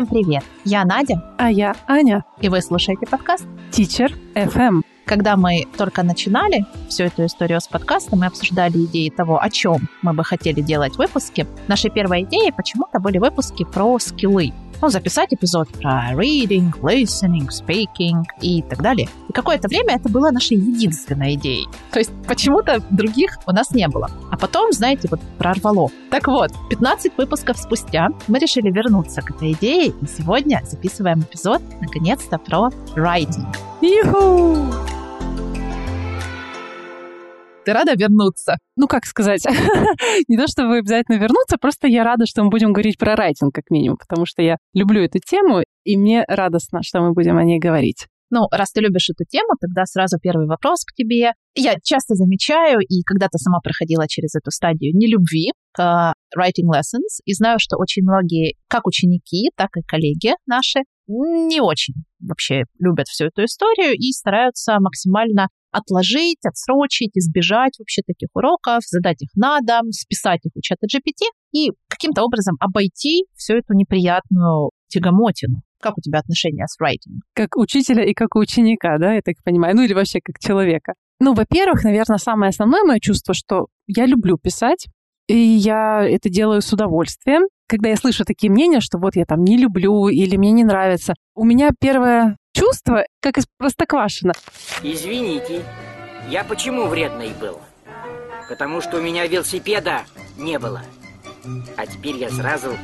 Всем привет! Я Надя. А я Аня. И вы слушаете подкаст Teacher FM. Когда мы только начинали всю эту историю с подкастом, мы обсуждали идеи того, о чем мы бы хотели делать выпуски. Нашей первой идеей почему-то были выпуски про скиллы ну, записать эпизод про reading, listening, speaking и так далее. И какое-то время это была нашей единственной идеей. То есть почему-то других у нас не было. А потом, знаете, вот прорвало. Так вот, 15 выпусков спустя мы решили вернуться к этой идее, и сегодня записываем эпизод, наконец-то, про writing. Юху! Ты рада вернуться? Ну, как сказать, не то чтобы обязательно вернуться, просто я рада, что мы будем говорить про райтинг, как минимум, потому что я люблю эту тему, и мне радостно, что мы будем о ней говорить. Ну, раз ты любишь эту тему, тогда сразу первый вопрос к тебе. Я часто замечаю, и когда-то сама проходила через эту стадию нелюбви к writing lessons, и знаю, что очень многие, как ученики, так и коллеги наши, не очень вообще любят всю эту историю и стараются максимально отложить, отсрочить, избежать вообще таких уроков, задать их на дом, списать их у чата GPT и каким-то образом обойти всю эту неприятную тягомотину. Как у тебя отношения с writing? Как учителя и как ученика, да, я так понимаю, ну или вообще как человека. Ну, во-первых, наверное, самое основное мое чувство, что я люблю писать, и я это делаю с удовольствием. Когда я слышу такие мнения, что вот я там не люблю или мне не нравится, у меня первое чувство, как из Простоквашино. Извините, я почему вредный был? Потому что у меня велосипеда не было. А теперь я сразу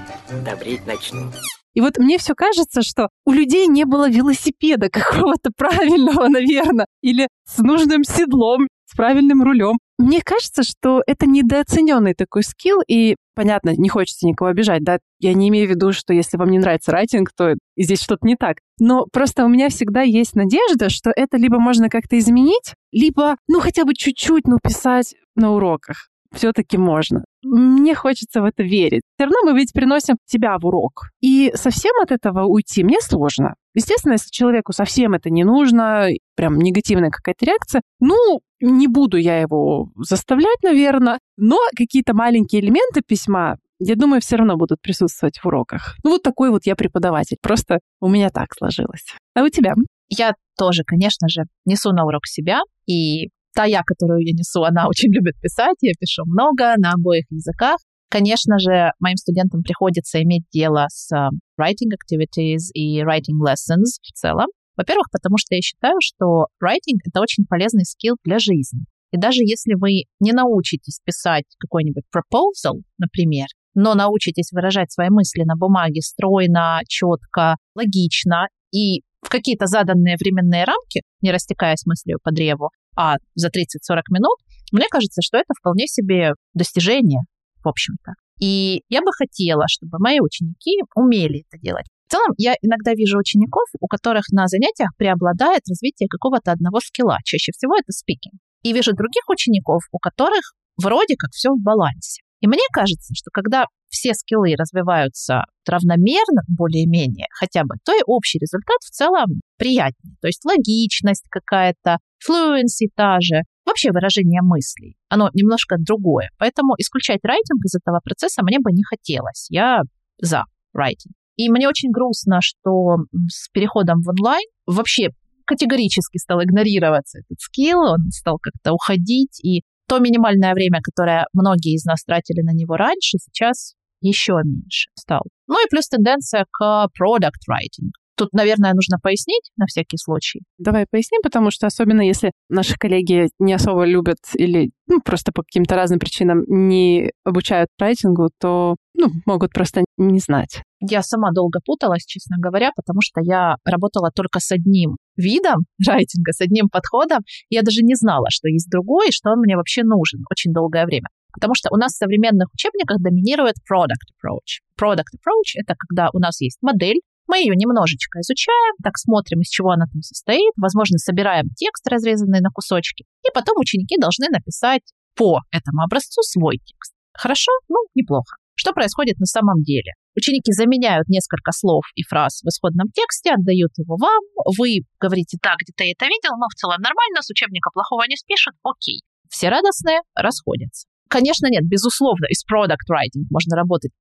добреть начну. И вот мне все кажется, что у людей не было велосипеда какого-то правильного, наверное, или с нужным седлом, с правильным рулем. Мне кажется, что это недооцененный такой скилл, и, понятно, не хочется никого обижать, да, я не имею в виду, что если вам не нравится райтинг, то здесь что-то не так. Но просто у меня всегда есть надежда, что это либо можно как-то изменить, либо, ну, хотя бы чуть-чуть, ну, писать на уроках все-таки можно. Мне хочется в это верить. Все равно мы ведь приносим себя в урок. И совсем от этого уйти мне сложно. Естественно, если человеку совсем это не нужно, прям негативная какая-то реакция, ну, не буду я его заставлять, наверное, но какие-то маленькие элементы письма, я думаю, все равно будут присутствовать в уроках. Ну, вот такой вот я преподаватель. Просто у меня так сложилось. А у тебя? Я тоже, конечно же, несу на урок себя, и та я, которую я несу, она очень любит писать, я пишу много на обоих языках. Конечно же, моим студентам приходится иметь дело с э, writing activities и writing lessons в целом. Во-первых, потому что я считаю, что writing — это очень полезный скилл для жизни. И даже если вы не научитесь писать какой-нибудь proposal, например, но научитесь выражать свои мысли на бумаге стройно, четко, логично и в какие-то заданные временные рамки, не растекаясь мыслью по древу, а за 30-40 минут, мне кажется, что это вполне себе достижение, в общем-то. И я бы хотела, чтобы мои ученики умели это делать. В целом, я иногда вижу учеников, у которых на занятиях преобладает развитие какого-то одного скилла. Чаще всего это спикинг. И вижу других учеников, у которых вроде как все в балансе. И мне кажется, что когда все скиллы развиваются равномерно, более-менее хотя бы, то и общий результат в целом приятнее. То есть логичность какая-то, fluency та же, вообще выражение мыслей. Оно немножко другое. Поэтому исключать райтинг из этого процесса мне бы не хотелось. Я за райтинг. И мне очень грустно, что с переходом в онлайн вообще категорически стал игнорироваться этот скилл, он стал как-то уходить, и то минимальное время, которое многие из нас тратили на него раньше, сейчас еще меньше стал. Ну и плюс тенденция к product writing. Тут, наверное, нужно пояснить на всякий случай. Давай поясним, потому что особенно если наши коллеги не особо любят или ну, просто по каким-то разным причинам не обучают райтингу, то ну, могут просто не знать. Я сама долго путалась, честно говоря, потому что я работала только с одним видом райтинга, с одним подходом. Я даже не знала, что есть другой, и что он мне вообще нужен очень долгое время. Потому что у нас в современных учебниках доминирует product approach. Product approach — это когда у нас есть модель, мы ее немножечко изучаем, так смотрим, из чего она там состоит, возможно, собираем текст, разрезанный на кусочки, и потом ученики должны написать по этому образцу свой текст. Хорошо? Ну, неплохо. Что происходит на самом деле? Ученики заменяют несколько слов и фраз в исходном тексте, отдают его вам, вы говорите, да, где-то я это видел, но в целом нормально, с учебника плохого не спишут, окей. Все радостные, расходятся. Конечно, нет, безусловно, из product writing можно работать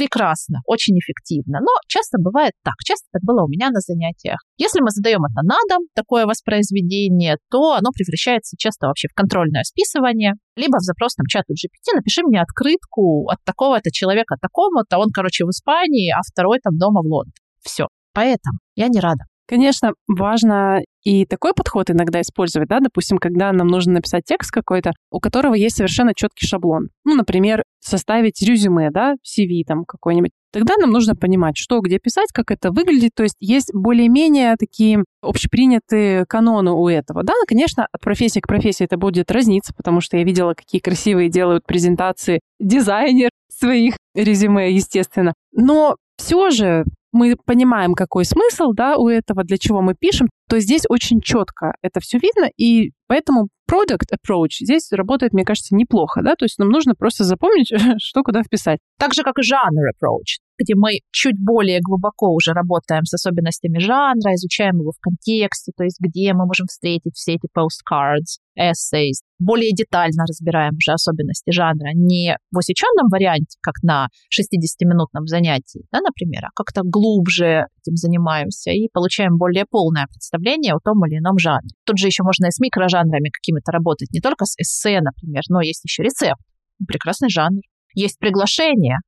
прекрасно, очень эффективно. Но часто бывает так. Часто так было у меня на занятиях. Если мы задаем это на дом, такое воспроизведение, то оно превращается часто вообще в контрольное списывание, либо в запрос там чату GPT, напиши мне открытку от такого-то человека такому-то, он, короче, в Испании, а второй там дома в Лондоне. Все. Поэтому я не рада. Конечно, важно и такой подход иногда использовать, да, допустим, когда нам нужно написать текст какой-то, у которого есть совершенно четкий шаблон. Ну, например, составить резюме, да, CV там какой-нибудь. Тогда нам нужно понимать, что где писать, как это выглядит. То есть есть более-менее такие общепринятые каноны у этого. Да, конечно, от профессии к профессии это будет разниться, потому что я видела, какие красивые делают презентации дизайнер своих резюме, естественно. Но все же мы понимаем, какой смысл да, у этого, для чего мы пишем, то здесь очень четко это все видно, и поэтому product approach здесь работает, мне кажется, неплохо, да, то есть нам нужно просто запомнить, что куда вписать. Так же, как и жанр approach, где мы чуть более глубоко уже работаем с особенностями жанра, изучаем его в контексте, то есть где мы можем встретить все эти postcards, essays, более детально разбираем уже особенности жанра, не в усеченном варианте, как на 60-минутном занятии, да, например, а как-то глубже этим занимаемся и получаем более полное представление о том или ином жанре. Тут же еще можно и с микрожанрами какими-то работать, не только с эссе, например, но есть еще рецепт, прекрасный жанр. Есть приглашение,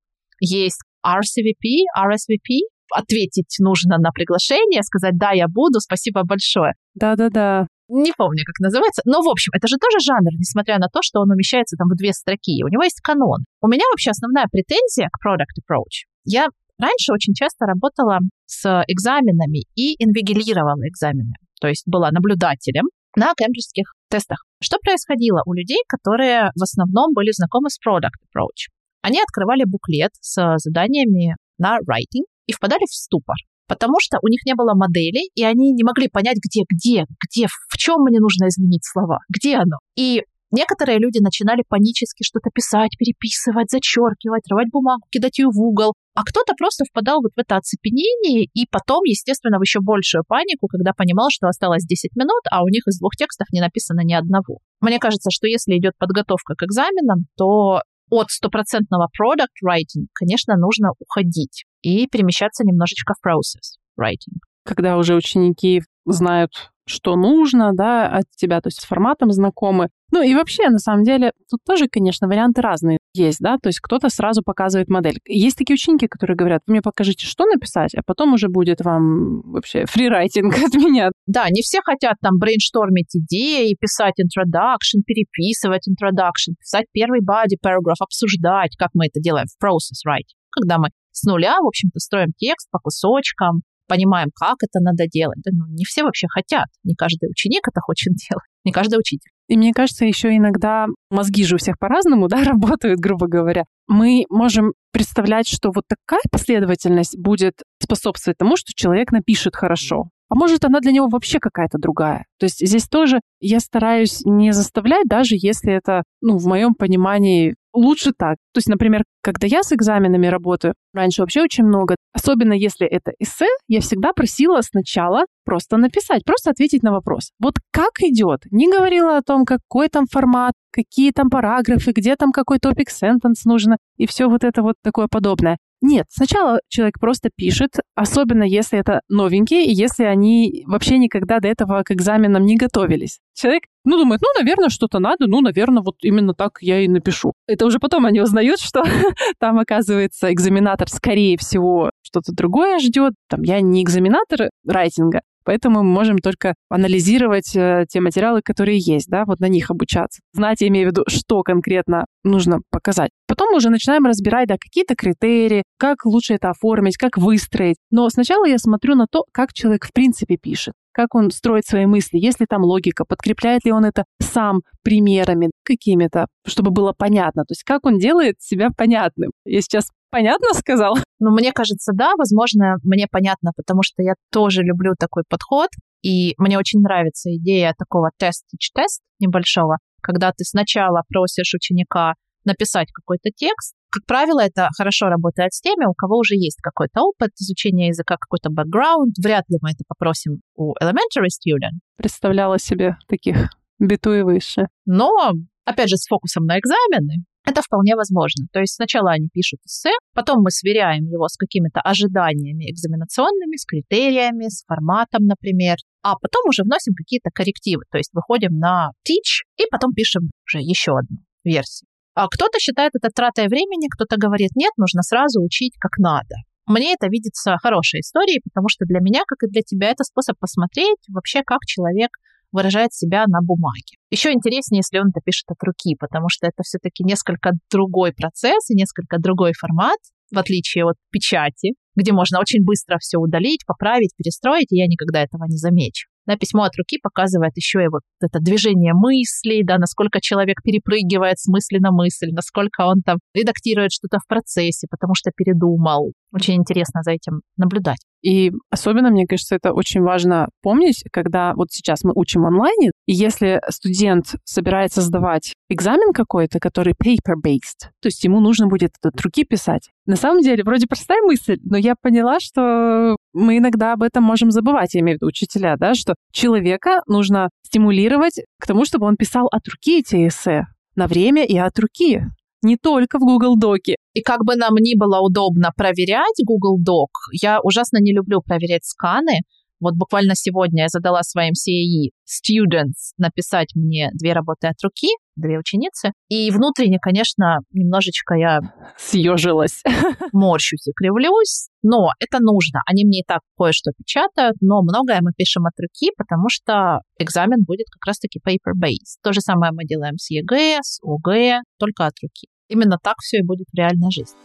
есть RCVP, RSVP, ответить нужно на приглашение, сказать «да, я буду, спасибо большое». Да-да-да. Не помню, как называется. Но, в общем, это же тоже жанр, несмотря на то, что он умещается там в две строки. У него есть канон. У меня вообще основная претензия к Product Approach. Я раньше очень часто работала с экзаменами и инвигилировала экзамены. То есть была наблюдателем на кембриджских тестах. Что происходило у людей, которые в основном были знакомы с Product Approach? Они открывали буклет с заданиями на writing и впадали в ступор, потому что у них не было модели, и они не могли понять, где, где, где, в чем мне нужно изменить слова, где оно. И Некоторые люди начинали панически что-то писать, переписывать, зачеркивать, рвать бумагу, кидать ее в угол. А кто-то просто впадал вот в это оцепенение и потом, естественно, в еще большую панику, когда понимал, что осталось 10 минут, а у них из двух текстов не написано ни одного. Мне кажется, что если идет подготовка к экзаменам, то от стопроцентного product writing, конечно, нужно уходить и перемещаться немножечко в process writing. Когда уже ученики знают, что нужно, да, от тебя, то есть с форматом знакомы. Ну и вообще, на самом деле, тут тоже, конечно, варианты разные есть, да, то есть кто-то сразу показывает модель. Есть такие ученики, которые говорят, вы мне покажите, что написать, а потом уже будет вам вообще фрирайтинг от меня. Да, не все хотят там брейнштормить идеи, писать introduction, переписывать introduction, писать первый body paragraph, обсуждать, как мы это делаем в process writing. Когда мы с нуля, в общем-то, строим текст по кусочкам, понимаем, как это надо делать. Да, ну, не все вообще хотят. Не каждый ученик это хочет делать, не каждый учитель. И мне кажется, еще иногда мозги же у всех по-разному, да, работают, грубо говоря. Мы можем представлять, что вот такая последовательность будет способствовать тому, что человек напишет хорошо. А может, она для него вообще какая-то другая. То есть здесь тоже я стараюсь не заставлять, даже если это, ну, в моем понимании, лучше так. То есть, например, когда я с экзаменами работаю, раньше вообще очень много, особенно если это эссе, я всегда просила сначала просто написать, просто ответить на вопрос. Вот как идет? Не говорила о том, какой там формат, какие там параграфы, где там какой топик сентенс нужно и все вот это вот такое подобное. Нет, сначала человек просто пишет, особенно если это новенькие, и если они вообще никогда до этого к экзаменам не готовились. Человек, ну, думает, ну, наверное, что-то надо, ну, наверное, вот именно так я и напишу. Это уже потом они узнают, что там, оказывается, экзаменатор, скорее всего, что-то другое ждет. Там, я не экзаменатор райтинга, Поэтому мы можем только анализировать э, те материалы, которые есть, да, вот на них обучаться. Знать, я имею в виду, что конкретно нужно показать. Потом мы уже начинаем разбирать, да, какие-то критерии, как лучше это оформить, как выстроить. Но сначала я смотрю на то, как человек в принципе пишет как он строит свои мысли, есть ли там логика, подкрепляет ли он это сам примерами какими-то, чтобы было понятно. То есть как он делает себя понятным. Я сейчас понятно сказал? Ну, мне кажется, да, возможно, мне понятно, потому что я тоже люблю такой подход, и мне очень нравится идея такого тест-тест небольшого, когда ты сначала просишь ученика написать какой-то текст. Как правило, это хорошо работает с теми, у кого уже есть какой-то опыт изучения языка, какой-то бэкграунд. Вряд ли мы это попросим у elementary student. Представляла себе таких биту и выше. Но, опять же, с фокусом на экзамены, Это вполне возможно. То есть сначала они пишут эссе, потом мы сверяем его с какими-то ожиданиями экзаменационными, с критериями, с форматом, например, а потом уже вносим какие-то коррективы. То есть выходим на teach и потом пишем уже еще одну версию. А кто-то считает это тратой времени, кто-то говорит, нет, нужно сразу учить как надо. Мне это видится хорошей историей, потому что для меня, как и для тебя, это способ посмотреть вообще, как человек выражает себя на бумаге. Еще интереснее, если он это пишет от руки, потому что это все-таки несколько другой процесс и несколько другой формат, в отличие от печати, где можно очень быстро все удалить, поправить, перестроить, и я никогда этого не замечу. Да, письмо от руки показывает еще и вот это движение мыслей, да, насколько человек перепрыгивает с мысли на мысль, насколько он там редактирует что-то в процессе, потому что передумал. Очень интересно за этим наблюдать. И особенно, мне кажется, это очень важно помнить, когда вот сейчас мы учим онлайне, и если студент собирается сдавать экзамен какой-то, который paper-based, то есть ему нужно будет от руки писать. На самом деле, вроде простая мысль, но я поняла, что мы иногда об этом можем забывать, я имею в виду учителя, да, что человека нужно стимулировать к тому, чтобы он писал от руки эти эссе на время и от руки не только в Google Доке. И как бы нам ни было удобно проверять Google Doc, я ужасно не люблю проверять сканы, вот буквально сегодня я задала своим CAE students написать мне две работы от руки, две ученицы. И внутренне, конечно, немножечко я... Съежилась. Морщусь и кривлюсь, но это нужно. Они мне и так кое-что печатают, но многое мы пишем от руки, потому что экзамен будет как раз-таки paper-based. То же самое мы делаем с ЕГЭ, с ОГЭ, только от руки. Именно так все и будет в реальной жизни.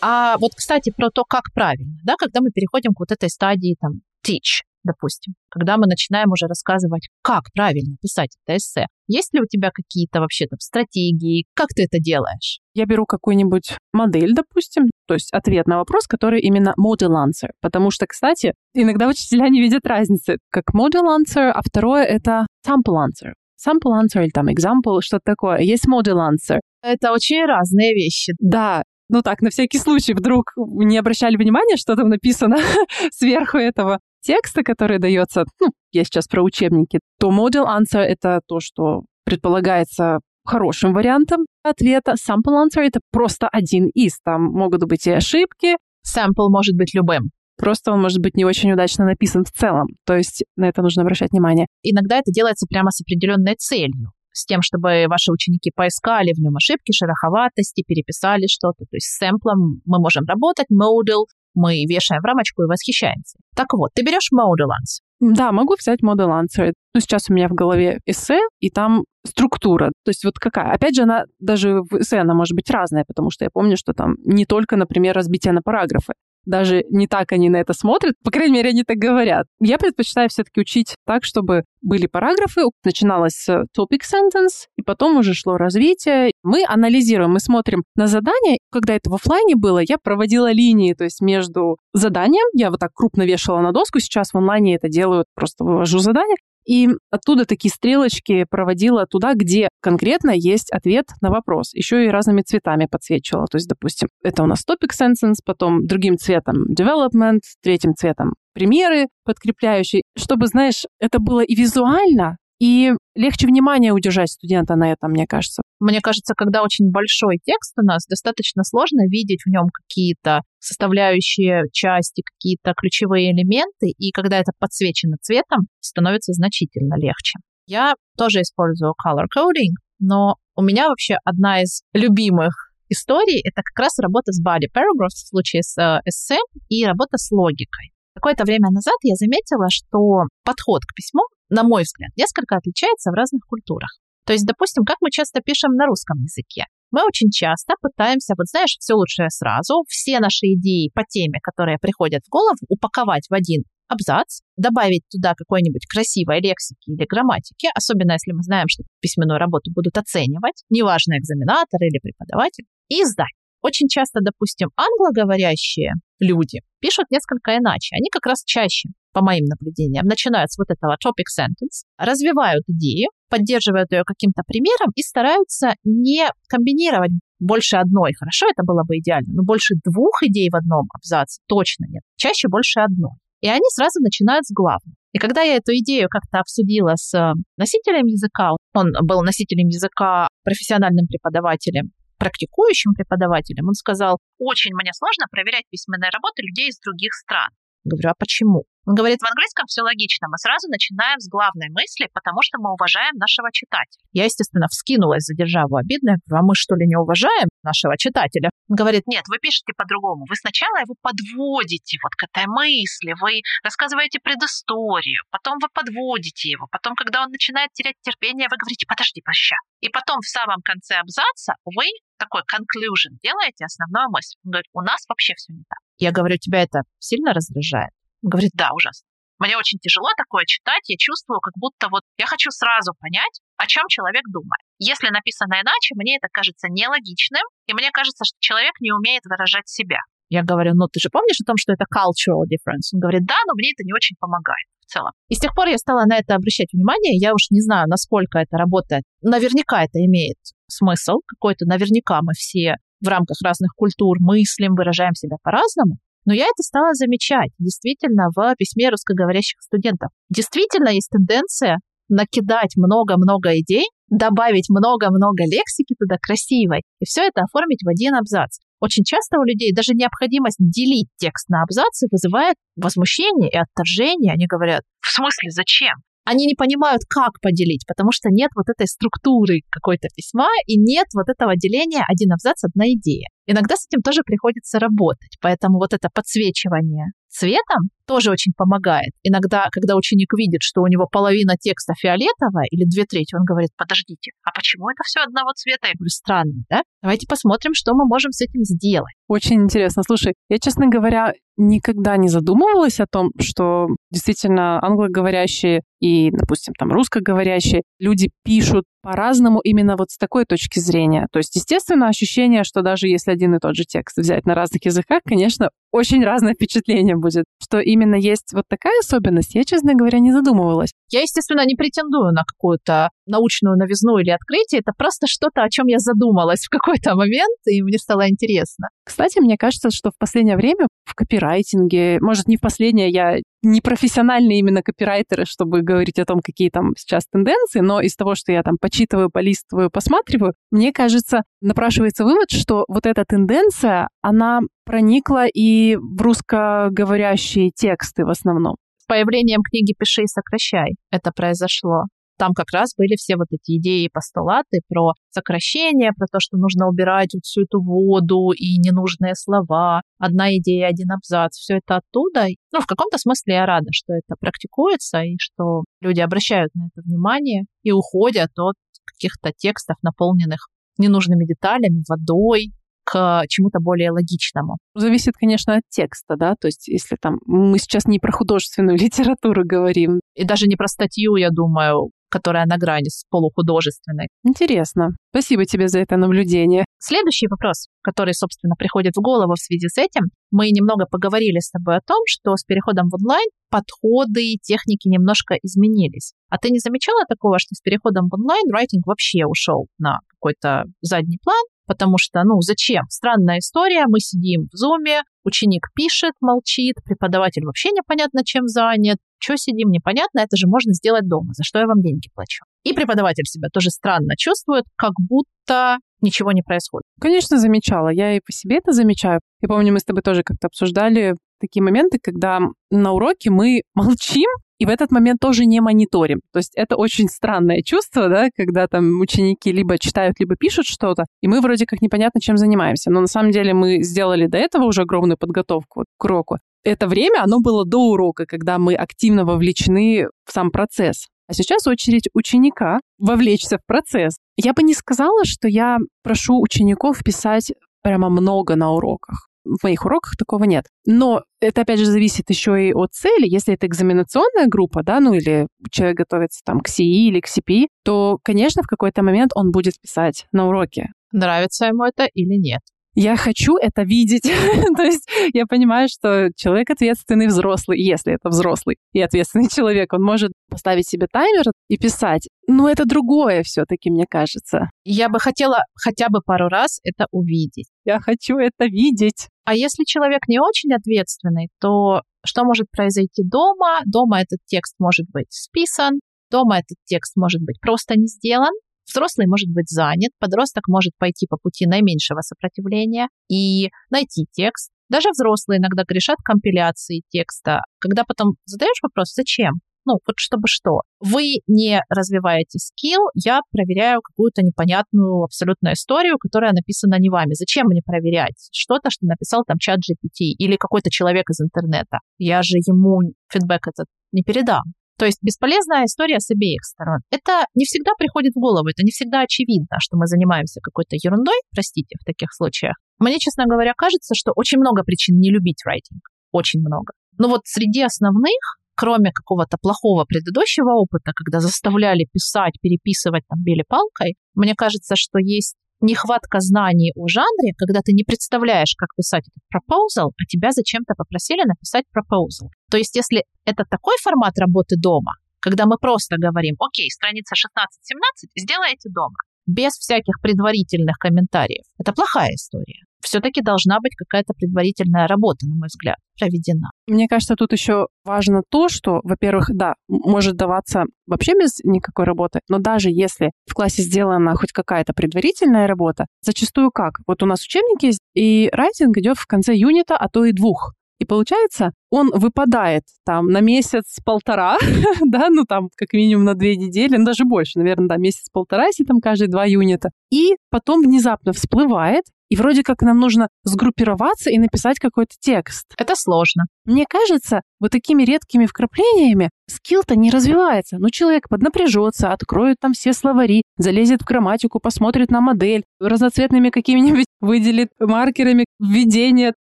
А вот, кстати, про то, как правильно, да, когда мы переходим к вот этой стадии, там, teach, допустим, когда мы начинаем уже рассказывать, как правильно писать это эссе. Есть ли у тебя какие-то вообще там стратегии? Как ты это делаешь? Я беру какую-нибудь модель, допустим, то есть ответ на вопрос, который именно model answer. Потому что, кстати, иногда учителя не видят разницы, как model answer, а второе — это sample answer. Sample answer или там example, что-то такое. Есть model answer. Это очень разные вещи. Да, ну так, на всякий случай, вдруг не обращали внимания, что там написано сверху этого текста, который дается, ну, я сейчас про учебники, то model answer — это то, что предполагается хорошим вариантом ответа. Sample answer — это просто один из. Там могут быть и ошибки. Sample может быть любым. Просто он может быть не очень удачно написан в целом. То есть на это нужно обращать внимание. Иногда это делается прямо с определенной целью с тем, чтобы ваши ученики поискали в нем ошибки, шероховатости, переписали что-то. То есть с сэмплом мы можем работать, model, мы вешаем в рамочку и восхищаемся. Так вот, ты берешь model answer. Да, могу взять model answer. Ну, сейчас у меня в голове эссе, и там структура. То есть вот какая? Опять же, она даже в эссе она может быть разная, потому что я помню, что там не только, например, разбитие на параграфы даже не так они на это смотрят, по крайней мере, они так говорят. Я предпочитаю все-таки учить так, чтобы были параграфы, начиналось с topic sentence, и потом уже шло развитие. Мы анализируем, мы смотрим на задание. Когда это в офлайне было, я проводила линии, то есть между заданием, я вот так крупно вешала на доску, сейчас в онлайне это делаю, просто вывожу задание, и оттуда такие стрелочки проводила туда, где конкретно есть ответ на вопрос. Еще и разными цветами подсвечивала. То есть, допустим, это у нас topic sentence, потом другим цветом development, третьим цветом примеры подкрепляющие, чтобы, знаешь, это было и визуально, и легче внимание удержать студента на этом, мне кажется. Мне кажется, когда очень большой текст у нас, достаточно сложно видеть в нем какие-то составляющие части, какие-то ключевые элементы, и когда это подсвечено цветом, становится значительно легче. Я тоже использую color coding, но у меня вообще одна из любимых историй — это как раз работа с body paragraphs в случае с э, эссе и работа с логикой. Какое-то время назад я заметила, что подход к письму, на мой взгляд, несколько отличается в разных культурах. То есть, допустим, как мы часто пишем на русском языке. Мы очень часто пытаемся, вот знаешь, все лучшее сразу, все наши идеи по теме, которые приходят в голову, упаковать в один абзац, добавить туда какой-нибудь красивой лексики или грамматики, особенно если мы знаем, что письменную работу будут оценивать, неважно, экзаменатор или преподаватель, и сдать. Очень часто, допустим, англоговорящие люди пишут несколько иначе. Они как раз чаще, по моим наблюдениям, начинают с вот этого topic sentence, развивают идею, поддерживают ее каким-то примером и стараются не комбинировать больше одной. Хорошо, это было бы идеально, но больше двух идей в одном абзаце точно нет. Чаще больше одной. И они сразу начинают с главного. И когда я эту идею как-то обсудила с э, носителем языка, он был носителем языка профессиональным преподавателем, практикующим преподавателем, он сказал, очень мне сложно проверять письменные работы людей из других стран. Говорю, а почему? Он говорит, в английском все логично. Мы сразу начинаем с главной мысли, потому что мы уважаем нашего читателя. Я, естественно, вскинулась за державу обидно. Я говорю, а мы что ли не уважаем нашего читателя? Он говорит, нет, вы пишете по-другому. Вы сначала его подводите вот к этой мысли, вы рассказываете предысторию, потом вы подводите его, потом, когда он начинает терять терпение, вы говорите, подожди, проща. И потом в самом конце абзаца вы такой conclusion делаете, основную мысль. Он говорит, у нас вообще все не так. Я говорю, тебя это сильно раздражает? Говорит, да, ужасно. Мне очень тяжело такое читать, я чувствую, как будто вот я хочу сразу понять, о чем человек думает. Если написано иначе, мне это кажется нелогичным, и мне кажется, что человек не умеет выражать себя. Я говорю, ну ты же помнишь о том, что это cultural difference? Он говорит, да, но мне это не очень помогает в целом. И с тех пор я стала на это обращать внимание. Я уж не знаю, насколько это работает. Наверняка это имеет смысл какой-то. Наверняка мы все в рамках разных культур мыслим, выражаем себя по-разному. Но я это стала замечать действительно в письме русскоговорящих студентов. Действительно есть тенденция накидать много-много идей, добавить много-много лексики туда красивой, и все это оформить в один абзац. Очень часто у людей даже необходимость делить текст на абзацы вызывает возмущение и отторжение. Они говорят, в смысле, зачем? Они не понимают, как поделить, потому что нет вот этой структуры какой-то письма и нет вот этого деления один абзац, одна идея. Иногда с этим тоже приходится работать, поэтому вот это подсвечивание цветом тоже очень помогает. Иногда, когда ученик видит, что у него половина текста фиолетовая или две трети, он говорит, подождите, а почему это все одного цвета? Я говорю, странно, да? Давайте посмотрим, что мы можем с этим сделать. Очень интересно. Слушай, я, честно говоря, никогда не задумывалась о том, что действительно англоговорящие и, допустим, там русскоговорящие люди пишут по-разному именно вот с такой точки зрения. То есть, естественно, ощущение, что даже если один и тот же текст взять на разных языках, конечно, очень разное впечатление будет. Что именно есть вот такая особенность, я, честно говоря, не задумывалась. Я, естественно, не претендую на какую-то научную новизну или открытие. Это просто что-то, о чем я задумалась в какой-то момент, и мне стало интересно. Кстати, мне кажется, что в последнее время в копирайтинге, может, не в последнее, я не профессиональные именно копирайтеры, чтобы говорить о том, какие там сейчас тенденции, но из того, что я там почитываю, полистываю, посматриваю, мне кажется, напрашивается вывод, что вот эта тенденция, она проникла и в русскоговорящие тексты в основном. С появлением книги «Пиши и сокращай» это произошло. Там как раз были все вот эти идеи и постулаты про сокращение, про то, что нужно убирать вот всю эту воду и ненужные слова. Одна идея, один абзац. Все это оттуда. Ну, в каком-то смысле я рада, что это практикуется и что люди обращают на это внимание и уходят от каких-то текстов, наполненных ненужными деталями, водой, к чему-то более логичному. Зависит, конечно, от текста, да, то есть если там мы сейчас не про художественную литературу говорим. И даже не про статью, я думаю, которая на грани с полухудожественной. Интересно. Спасибо тебе за это наблюдение. Следующий вопрос, который, собственно, приходит в голову в связи с этим. Мы немного поговорили с тобой о том, что с переходом в онлайн подходы и техники немножко изменились. А ты не замечала такого, что с переходом в онлайн райтинг вообще ушел на какой-то задний план, потому что, ну, зачем? Странная история, мы сидим в зуме, ученик пишет, молчит, преподаватель вообще непонятно чем занят, что сидим, непонятно, это же можно сделать дома, за что я вам деньги плачу. И преподаватель себя тоже странно чувствует, как будто ничего не происходит. Конечно, замечала. Я и по себе это замечаю. Я помню, мы с тобой тоже как-то обсуждали такие моменты, когда на уроке мы молчим, и в этот момент тоже не мониторим. То есть это очень странное чувство, да, когда там ученики либо читают, либо пишут что-то, и мы вроде как непонятно, чем занимаемся. Но на самом деле мы сделали до этого уже огромную подготовку к уроку. Это время, оно было до урока, когда мы активно вовлечены в сам процесс. А сейчас очередь ученика вовлечься в процесс. Я бы не сказала, что я прошу учеников писать прямо много на уроках в моих уроках такого нет. Но это, опять же, зависит еще и от цели. Если это экзаменационная группа, да, ну или человек готовится там к СИИ или к СИПИ, то, конечно, в какой-то момент он будет писать на уроке. Нравится ему это или нет. Я хочу это видеть. То есть я понимаю, что человек ответственный взрослый, если это взрослый и ответственный человек, он может поставить себе таймер и писать. Но это другое все-таки, мне кажется. Я бы хотела хотя бы пару раз это увидеть. Я хочу это видеть. А если человек не очень ответственный, то что может произойти дома? Дома этот текст может быть списан, дома этот текст может быть просто не сделан, Взрослый может быть занят, подросток может пойти по пути наименьшего сопротивления и найти текст. Даже взрослые иногда грешат компиляции текста, когда потом задаешь вопрос, зачем? Ну, вот чтобы что. Вы не развиваете скилл, я проверяю какую-то непонятную абсолютно историю, которая написана не вами. Зачем мне проверять что-то, что написал там чат GPT или какой-то человек из интернета? Я же ему фидбэк этот не передам. То есть бесполезная история с обеих сторон. Это не всегда приходит в голову, это не всегда очевидно, что мы занимаемся какой-то ерундой, простите, в таких случаях. Мне, честно говоря, кажется, что очень много причин не любить райтинг. Очень много. Но вот среди основных, кроме какого-то плохого предыдущего опыта, когда заставляли писать, переписывать там били палкой, мне кажется, что есть нехватка знаний о жанре, когда ты не представляешь, как писать этот proposal, а тебя зачем-то попросили написать proposal. То есть, если это такой формат работы дома, когда мы просто говорим, окей, страница 16-17, сделайте дома, без всяких предварительных комментариев. Это плохая история все-таки должна быть какая-то предварительная работа, на мой взгляд, проведена. Мне кажется, тут еще важно то, что, во-первых, да, может даваться вообще без никакой работы, но даже если в классе сделана хоть какая-то предварительная работа, зачастую как? Вот у нас учебники есть, и райтинг идет в конце юнита, а то и двух. И получается, он выпадает там на месяц-полтора, да, ну там как минимум на две недели, ну даже больше, наверное, да, месяц-полтора, если там каждые два юнита. И потом внезапно всплывает, и вроде как нам нужно сгруппироваться и написать какой-то текст. Это сложно. Мне кажется, вот такими редкими вкраплениями скилл-то не развивается. Ну, человек поднапряжется, откроет там все словари, залезет в грамматику, посмотрит на модель, разноцветными какими-нибудь выделит маркерами введение,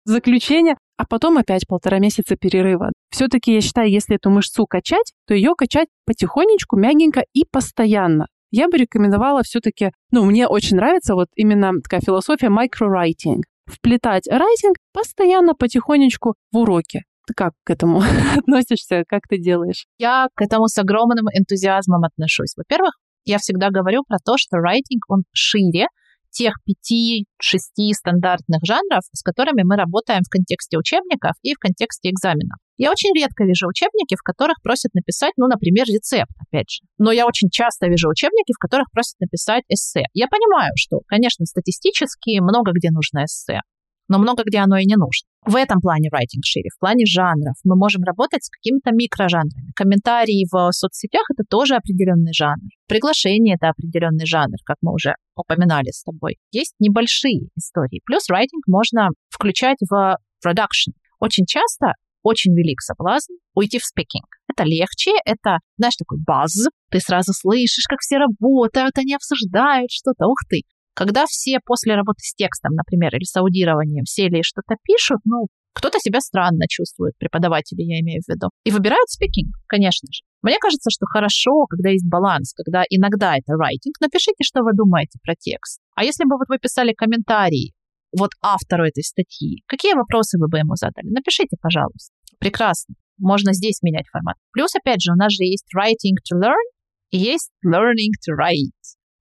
заключение, а потом опять полтора месяца перерыва. Все-таки я считаю, если эту мышцу качать, то ее качать потихонечку, мягенько и постоянно я бы рекомендовала все-таки, ну, мне очень нравится вот именно такая философия microwriting. Вплетать райтинг постоянно, потихонечку в уроки. Как к этому относишься? Как ты делаешь? Я к этому с огромным энтузиазмом отношусь. Во-первых, я всегда говорю про то, что райтинг, он шире, тех пяти-шести стандартных жанров, с которыми мы работаем в контексте учебников и в контексте экзаменов. Я очень редко вижу учебники, в которых просят написать, ну, например, рецепт, опять же. Но я очень часто вижу учебники, в которых просят написать эссе. Я понимаю, что, конечно, статистически много где нужно эссе но много где оно и не нужно. В этом плане writing шире, в плане жанров. Мы можем работать с какими-то микрожанрами. Комментарии в соцсетях — это тоже определенный жанр. Приглашение — это определенный жанр, как мы уже упоминали с тобой. Есть небольшие истории. Плюс writing можно включать в production. Очень часто очень велик соблазн уйти в speaking. Это легче, это, знаешь, такой базз, ты сразу слышишь, как все работают, они обсуждают что-то, ух ты. Когда все после работы с текстом, например, или с аудированием сели и что-то пишут, ну, кто-то себя странно чувствует, преподаватели я имею в виду, и выбирают спикинг, конечно же. Мне кажется, что хорошо, когда есть баланс, когда иногда это writing. Напишите, что вы думаете про текст. А если бы вот вы писали комментарии вот автору этой статьи, какие вопросы вы бы ему задали? Напишите, пожалуйста. Прекрасно. Можно здесь менять формат. Плюс, опять же, у нас же есть writing to learn и есть learning to write.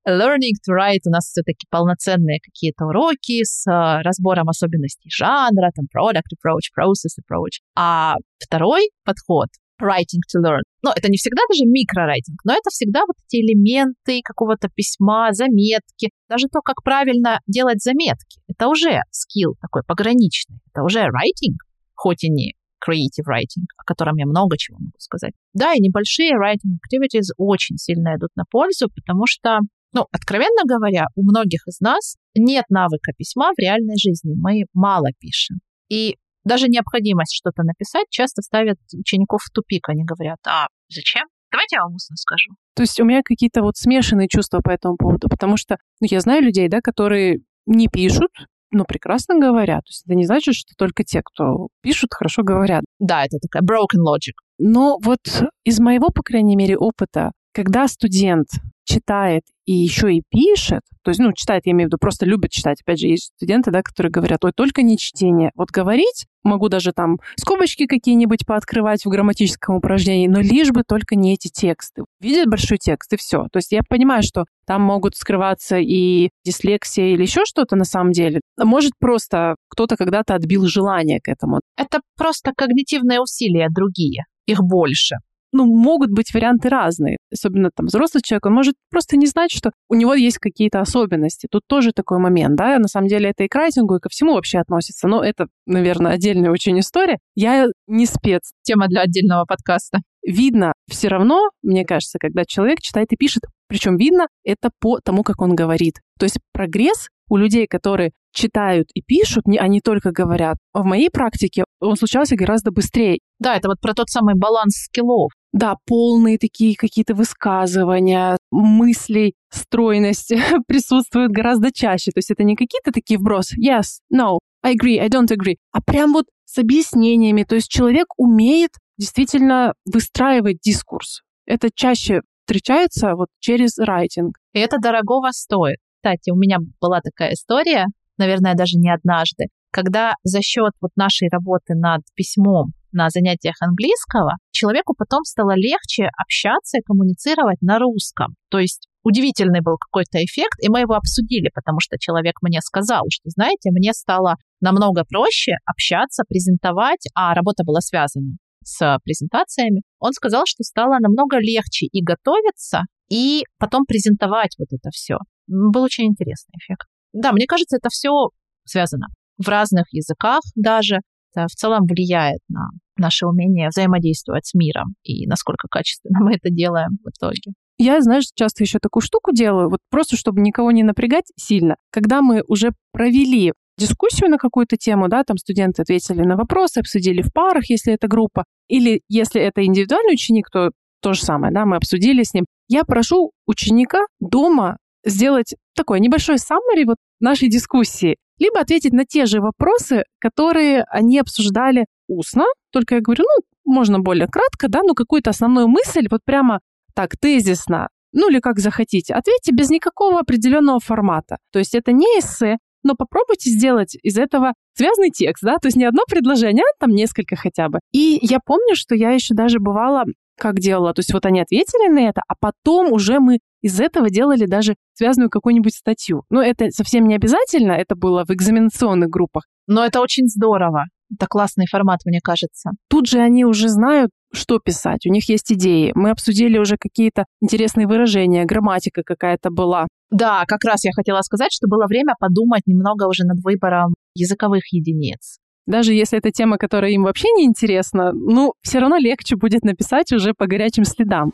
Learning to Write у нас все-таки полноценные какие-то уроки с э, разбором особенностей жанра, там product approach, process approach. А второй подход writing to learn. Но это не всегда даже микрорайтинг, но это всегда вот эти элементы какого-то письма, заметки. Даже то, как правильно делать заметки. Это уже скилл такой пограничный. Это уже writing, хоть и не creative writing, о котором я много чего могу сказать. Да, и небольшие writing activities очень сильно идут на пользу, потому что ну, откровенно говоря, у многих из нас нет навыка письма в реальной жизни. Мы мало пишем. И даже необходимость что-то написать часто ставят учеников в тупик. Они говорят, а зачем? Давайте я вам устно скажу. То есть у меня какие-то вот смешанные чувства по этому поводу, потому что ну, я знаю людей, да, которые не пишут, но прекрасно говорят. То есть это не значит, что только те, кто пишут, хорошо говорят. Да, это такая broken logic. Но вот из моего, по крайней мере, опыта когда студент читает и еще и пишет, то есть, ну, читает, я имею в виду, просто любит читать. Опять же, есть студенты, да, которые говорят, ой, только не чтение. Вот говорить, могу даже там скобочки какие-нибудь пооткрывать в грамматическом упражнении, но лишь бы только не эти тексты. Видят большой текст, и все. То есть я понимаю, что там могут скрываться и дислексия или еще что-то на самом деле. Может, просто кто-то когда-то отбил желание к этому. Это просто когнитивные усилия другие. Их больше ну, могут быть варианты разные. Особенно там взрослый человек, он может просто не знать, что у него есть какие-то особенности. Тут тоже такой момент, да, на самом деле это и к райтингу, и ко всему вообще относится. Но это, наверное, отдельная очень история. Я не спец. Тема для отдельного подкаста. Видно все равно, мне кажется, когда человек читает и пишет, причем видно это по тому, как он говорит. То есть прогресс у людей, которые читают и пишут, не только говорят. В моей практике он случался гораздо быстрее. Да, это вот про тот самый баланс скиллов. Да, полные такие какие-то высказывания, мыслей, стройность присутствуют гораздо чаще. То есть это не какие-то такие вбросы yes, no, I agree, I don't agree, а прям вот с объяснениями. То есть человек умеет действительно выстраивать дискурс. Это чаще встречается вот через райтинг. И это дорогого стоит. Кстати, у меня была такая история, наверное, даже не однажды, когда за счет вот нашей работы над письмом на занятиях английского, человеку потом стало легче общаться и коммуницировать на русском. То есть удивительный был какой-то эффект, и мы его обсудили, потому что человек мне сказал, что, знаете, мне стало намного проще общаться, презентовать, а работа была связана с презентациями. Он сказал, что стало намного легче и готовиться, и потом презентовать вот это все. Был очень интересный эффект. Да, мне кажется, это все связано. В разных языках даже это в целом влияет на наше умение взаимодействовать с миром и насколько качественно мы это делаем в итоге. Я, знаешь, часто еще такую штуку делаю, вот просто чтобы никого не напрягать сильно. Когда мы уже провели дискуссию на какую-то тему, да, там студенты ответили на вопросы, обсудили в парах, если это группа, или если это индивидуальный ученик, то то же самое, да, мы обсудили с ним. Я прошу ученика дома сделать такое небольшое summary вот нашей дискуссии, либо ответить на те же вопросы, которые они обсуждали устно, только я говорю, ну, можно более кратко, да, но какую-то основную мысль, вот прямо так тезисно, ну или как захотите, ответьте без никакого определенного формата. То есть это не эссе, но попробуйте сделать из этого связанный текст, да, то есть не одно предложение, а там несколько хотя бы. И я помню, что я еще даже бывала как делала. То есть вот они ответили на это, а потом уже мы из этого делали даже связанную какую-нибудь статью. Но это совсем не обязательно, это было в экзаменационных группах. Но это очень здорово. Это классный формат, мне кажется. Тут же они уже знают, что писать, у них есть идеи. Мы обсудили уже какие-то интересные выражения, грамматика какая-то была. Да, как раз я хотела сказать, что было время подумать немного уже над выбором языковых единиц. Даже если это тема, которая им вообще не интересна, ну, все равно легче будет написать уже по горячим следам.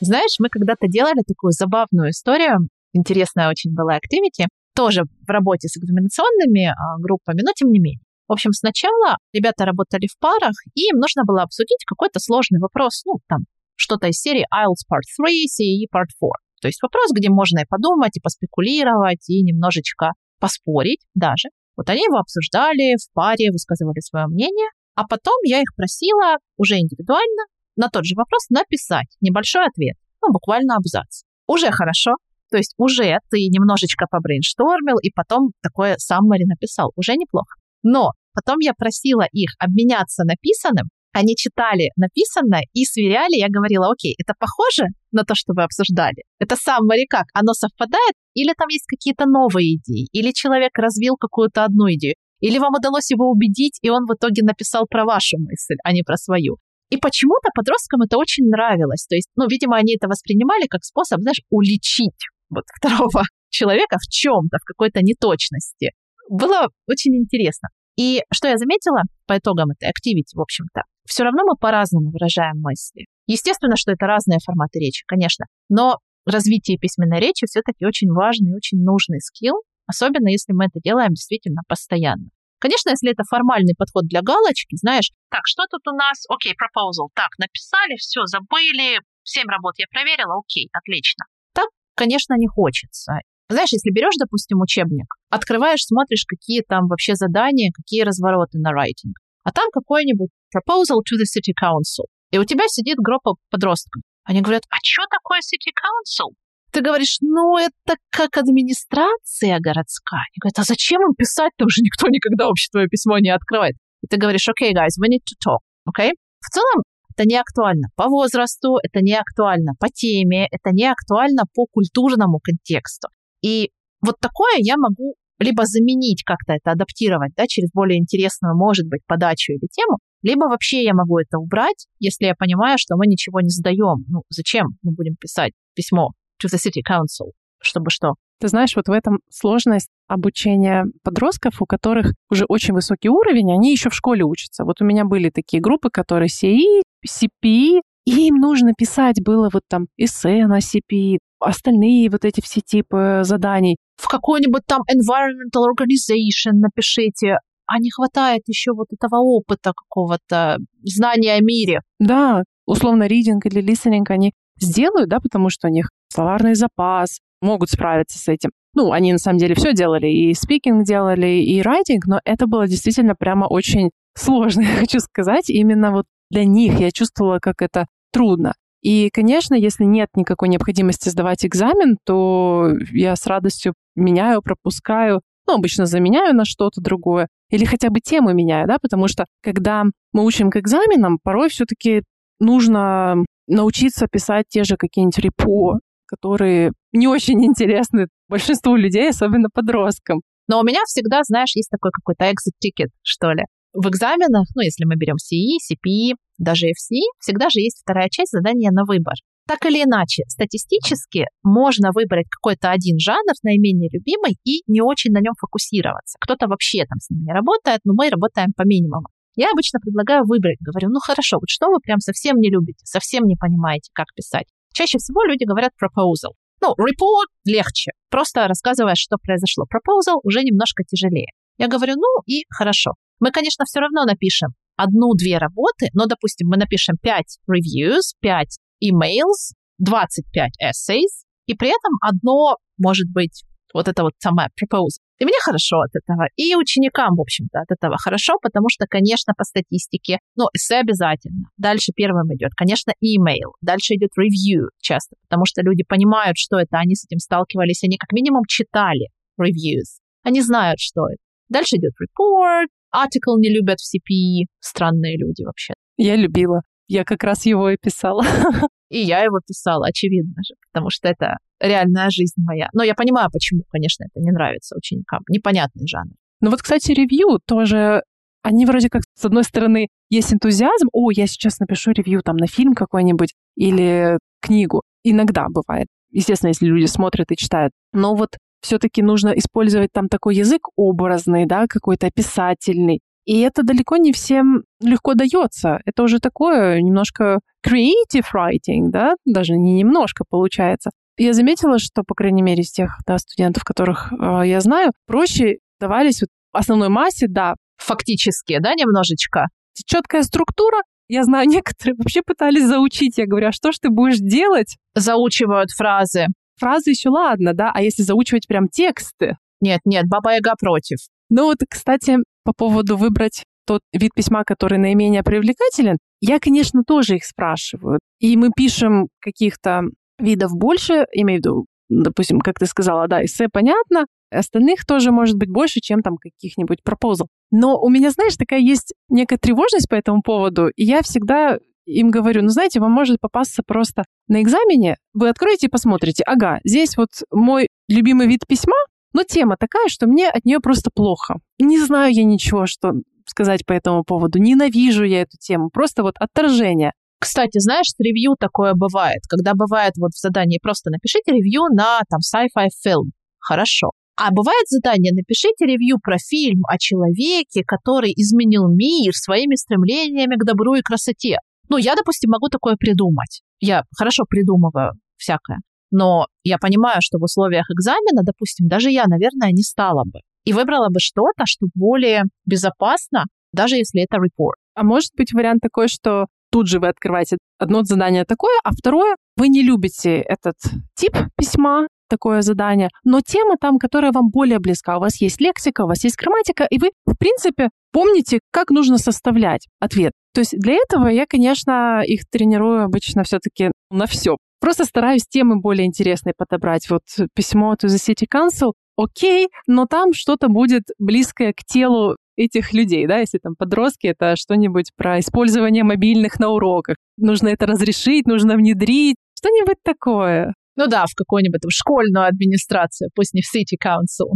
Знаешь, мы когда-то делали такую забавную историю, интересная очень была активити, тоже в работе с экзаменационными а, группами, но тем не менее. В общем, сначала ребята работали в парах, и им нужно было обсудить какой-то сложный вопрос, ну, там, что-то из серии IELTS Part 3, CAE Part 4. То есть вопрос, где можно и подумать, и поспекулировать, и немножечко поспорить даже. Вот они его обсуждали в паре, высказывали свое мнение, а потом я их просила уже индивидуально на тот же вопрос написать небольшой ответ, ну, буквально абзац. Уже хорошо, то есть уже ты немножечко побрейнштормил и потом такое саммари написал. Уже неплохо. Но потом я просила их обменяться написанным, они читали написанное и сверяли. Я говорила, окей, это похоже на то, что вы обсуждали? Это сам как? Оно совпадает? Или там есть какие-то новые идеи? Или человек развил какую-то одну идею? Или вам удалось его убедить, и он в итоге написал про вашу мысль, а не про свою? И почему-то подросткам это очень нравилось. То есть, ну, видимо, они это воспринимали как способ, знаешь, уличить вот второго человека в чем-то, в какой-то неточности. Было очень интересно. И что я заметила по итогам этой активити, в общем-то, все равно мы по-разному выражаем мысли. Естественно, что это разные форматы речи, конечно, но развитие письменной речи все-таки очень важный и очень нужный скилл, особенно если мы это делаем действительно постоянно. Конечно, если это формальный подход для галочки, знаешь, так, что тут у нас? Окей, okay, proposal. Так, написали, все, забыли, семь работ я проверила, окей, отлично. Так, конечно, не хочется. Знаешь, если берешь, допустим, учебник, открываешь, смотришь, какие там вообще задания, какие развороты на райтинг. а там какой-нибудь proposal to the city council. И у тебя сидит группа подростков. Они говорят, а что такое city council? Ты говоришь, ну, это как администрация городская. Они говорят, а зачем им писать? Там же никто никогда вообще твое письмо не открывает. И ты говоришь, окей, okay, guys, we need to talk, окей? Okay? В целом, это не актуально по возрасту, это не актуально по теме, это не актуально по культурному контексту. И вот такое я могу либо заменить как-то это, адаптировать, да, через более интересную, может быть, подачу или тему, либо вообще я могу это убрать, если я понимаю, что мы ничего не задаем. Ну, зачем мы будем писать письмо to the city council, чтобы что? Ты знаешь, вот в этом сложность обучения подростков, у которых уже очень высокий уровень, они еще в школе учатся. Вот у меня были такие группы, которые CE, CPE, и им нужно писать было вот там эссе на CPE, остальные вот эти все типы заданий. В какой-нибудь там environmental organization напишите, а не хватает еще вот этого опыта какого-то, знания о мире. Да, условно, reading или listening они сделают, да, потому что у них словарный запас, могут справиться с этим. Ну, они на самом деле все делали, и speaking делали, и writing, но это было действительно прямо очень сложно, я хочу сказать. Именно вот для них я чувствовала, как это трудно. И, конечно, если нет никакой необходимости сдавать экзамен, то я с радостью меняю, пропускаю, ну, обычно заменяю на что-то другое, или хотя бы тему меняю, да, потому что когда мы учим к экзаменам, порой все-таки нужно научиться писать те же какие-нибудь репо, которые не очень интересны большинству людей, особенно подросткам. Но у меня всегда, знаешь, есть такой какой-то ticket, что ли. В экзаменах, ну, если мы берем CE, CPE, даже FC, всегда же есть вторая часть задания на выбор. Так или иначе, статистически можно выбрать какой-то один жанр, наименее любимый, и не очень на нем фокусироваться. Кто-то вообще там с ним не работает, но мы работаем по минимуму. Я обычно предлагаю выбрать, говорю, ну хорошо, вот что вы прям совсем не любите, совсем не понимаете, как писать. Чаще всего люди говорят proposal. Ну, report легче, просто рассказывая, что произошло. Proposal уже немножко тяжелее. Я говорю, ну и хорошо. Мы, конечно, все равно напишем одну-две работы, но, допустим, мы напишем 5 reviews, 5 emails, 25 essays, и при этом одно, может быть, вот это вот самое proposal. И мне хорошо от этого, и ученикам, в общем-то, от этого хорошо, потому что, конечно, по статистике, ну, эссе обязательно. Дальше первым идет, конечно, email, дальше идет review часто, потому что люди понимают, что это, они с этим сталкивались, они как минимум читали reviews, они знают, что это. Дальше идет report, article не любят в CPE, странные люди вообще. Я любила. Я как раз его и писала. И я его писала, очевидно же, потому что это реальная жизнь моя. Но я понимаю, почему, конечно, это не нравится ученикам. Непонятный жанр. Ну вот, кстати, ревью тоже они вроде как, с одной стороны, есть энтузиазм, о, я сейчас напишу ревью там на фильм какой-нибудь или книгу. Иногда бывает. Естественно, если люди смотрят и читают. Но вот все-таки нужно использовать там такой язык образный, да, какой-то описательный. И это далеко не всем легко дается. Это уже такое немножко creative writing, да, даже не немножко получается. Я заметила, что, по крайней мере, из тех да, студентов, которых э, я знаю, проще давались вот основной массе, да. Фактически, да, немножечко? Четкая структура. Я знаю, некоторые вообще пытались заучить. Я говорю, а что ж ты будешь делать? Заучивают фразы. Фразы еще ладно, да, а если заучивать прям тексты? Нет, нет, Баба Яга против. Ну вот, кстати, по поводу выбрать тот вид письма, который наименее привлекателен, я, конечно, тоже их спрашиваю. И мы пишем каких-то видов больше, имею в виду, допустим, как ты сказала, да, эссе понятно, остальных тоже может быть больше, чем там каких-нибудь пропозал. Но у меня, знаешь, такая есть некая тревожность по этому поводу, и я всегда им говорю, ну, знаете, вам может попасться просто на экзамене, вы откроете и посмотрите, ага, здесь вот мой любимый вид письма, но тема такая, что мне от нее просто плохо. Не знаю я ничего, что сказать по этому поводу. Ненавижу я эту тему. Просто вот отторжение. Кстати, знаешь, ревью такое бывает. Когда бывает вот в задании просто напишите ревью на там sci-fi фильм. Хорошо. А бывает задание, напишите ревью про фильм о человеке, который изменил мир своими стремлениями к добру и красоте. Ну, я, допустим, могу такое придумать. Я хорошо придумываю всякое. Но я понимаю, что в условиях экзамена, допустим, даже я, наверное, не стала бы. И выбрала бы что-то, что более безопасно, даже если это репорт. А может быть вариант такой, что тут же вы открываете одно задание такое, а второе, вы не любите этот тип письма, такое задание, но тема там, которая вам более близка. У вас есть лексика, у вас есть грамматика, и вы, в принципе, помните, как нужно составлять ответ. То есть для этого я, конечно, их тренирую обычно все-таки на все. Просто стараюсь темы более интересные подобрать. Вот письмо to the City Council, окей, но там что-то будет близкое к телу этих людей, да, если там подростки, это что-нибудь про использование мобильных на уроках. Нужно это разрешить, нужно внедрить, что-нибудь такое. Ну да, в какую-нибудь школьную администрацию, пусть не в City Council.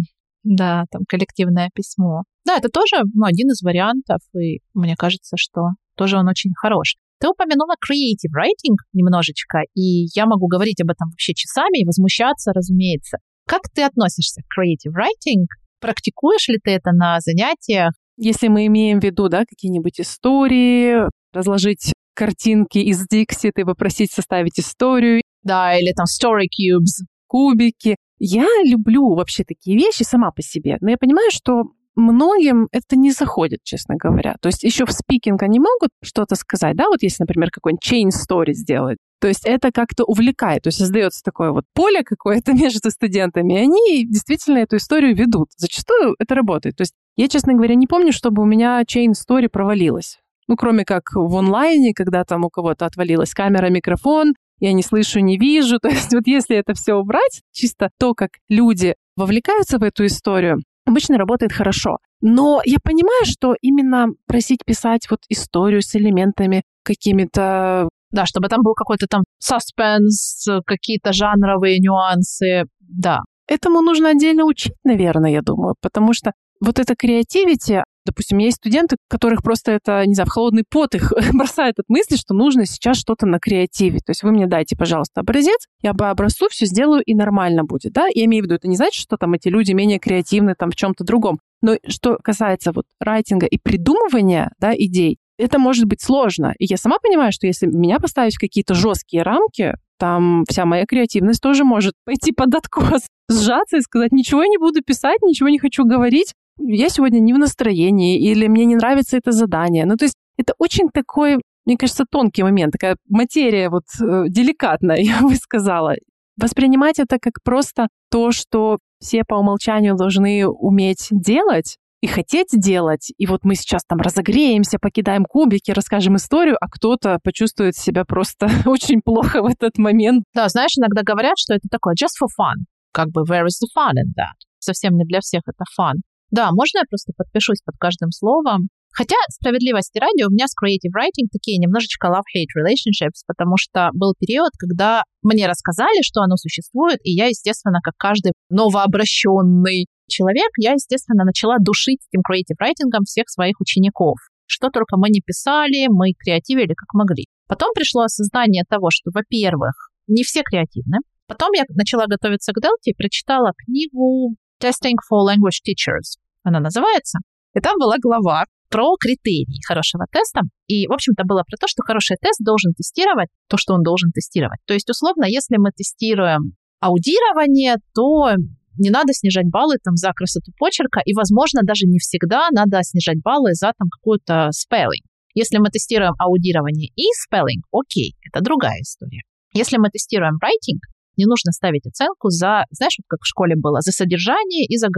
Да, там коллективное письмо. Да, это тоже ну, один из вариантов, и мне кажется, что тоже он очень хорош. Ты упомянула creative writing немножечко, и я могу говорить об этом вообще часами и возмущаться, разумеется. Как ты относишься к creative writing? Практикуешь ли ты это на занятиях? Если мы имеем в виду, да, какие-нибудь истории, разложить картинки из Dixit и попросить составить историю. Да, или там story cubes. Кубики. Я люблю вообще такие вещи сама по себе, но я понимаю, что многим это не заходит, честно говоря. То есть еще в спикинг они могут что-то сказать, да, вот если, например, какой-нибудь chain story сделать. То есть это как-то увлекает, то есть создается такое вот поле какое-то между студентами, и они действительно эту историю ведут. Зачастую это работает. То есть я, честно говоря, не помню, чтобы у меня chain story провалилась. Ну, кроме как в онлайне, когда там у кого-то отвалилась камера, микрофон, я не слышу, не вижу. То есть вот если это все убрать, чисто то, как люди вовлекаются в эту историю, обычно работает хорошо. Но я понимаю, что именно просить писать вот историю с элементами какими-то... Да, чтобы там был какой-то там саспенс, какие-то жанровые нюансы. Да. Этому нужно отдельно учить, наверное, я думаю, потому что вот это креативити, Допустим, есть студенты, которых просто это, не знаю, в холодный пот их бросает от мысли, что нужно сейчас что-то на креативе. То есть вы мне дайте, пожалуйста, образец, я по образцу все сделаю и нормально будет, да? Я имею в виду, это не значит, что там эти люди менее креативны там в чем-то другом. Но что касается вот райтинга и придумывания, да, идей, это может быть сложно. И я сама понимаю, что если меня поставить в какие-то жесткие рамки, там вся моя креативность тоже может пойти под откос, сжаться и сказать, ничего я не буду писать, ничего не хочу говорить, я сегодня не в настроении, или мне не нравится это задание. Ну, то есть это очень такой, мне кажется, тонкий момент, такая материя вот э, деликатная, я бы сказала. Воспринимать это как просто то, что все по умолчанию должны уметь делать, и хотеть делать. И вот мы сейчас там разогреемся, покидаем кубики, расскажем историю, а кто-то почувствует себя просто очень плохо в этот момент. Да, знаешь, иногда говорят, что это такое just for fun. Как бы where is the fun in that? Совсем не для всех это fun. Да, можно я просто подпишусь под каждым словом? Хотя, справедливости ради, у меня с creative writing такие немножечко love-hate relationships, потому что был период, когда мне рассказали, что оно существует, и я, естественно, как каждый новообращенный человек, я, естественно, начала душить этим creative writing всех своих учеников. Что только мы не писали, мы креативили как могли. Потом пришло осознание того, что, во-первых, не все креативны. Потом я начала готовиться к Делте и прочитала книгу Testing for Language Teachers она называется. И там была глава про критерии хорошего теста. И, в общем-то, было про то, что хороший тест должен тестировать то, что он должен тестировать. То есть, условно, если мы тестируем аудирование, то не надо снижать баллы там за красоту почерка, и, возможно, даже не всегда надо снижать баллы за там какую-то spelling. Если мы тестируем аудирование и spelling, окей, это другая история. Если мы тестируем writing, не нужно ставить оценку за, знаешь, вот как в школе было, за содержание и за